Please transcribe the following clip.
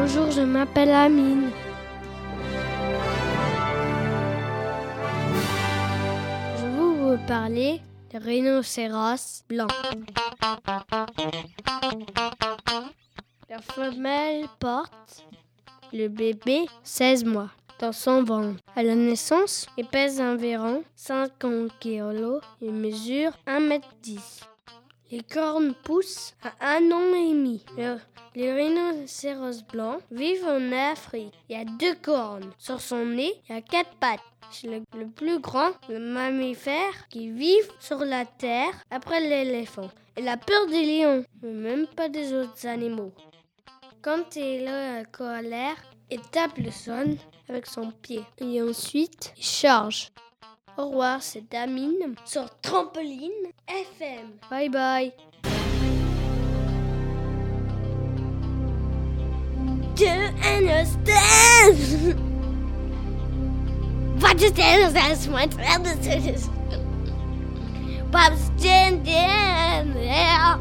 Bonjour, je m'appelle Amine. Je vous parler des rhinocéros blancs. La femelle porte le bébé 16 mois dans son ventre. À la naissance, il pèse environ 50 kg et mesure 1 m 10. Les cornes poussent à un an et demi. Le- les rhinocéros blancs vivent en Afrique. Il y a deux cornes. Sur son nez, il y a quatre pattes. C'est le, le plus grand le mammifère qui vit sur la terre après l'éléphant. Il a peur des lions, mais même pas des autres animaux. Quand il est en colère, il tape le sol avec son pied. Et ensuite, il charge. Au revoir, c'est Amine sur Trampoline FM. Bye bye. Do you understand? What you tell us, my traditions. Bob's standing there.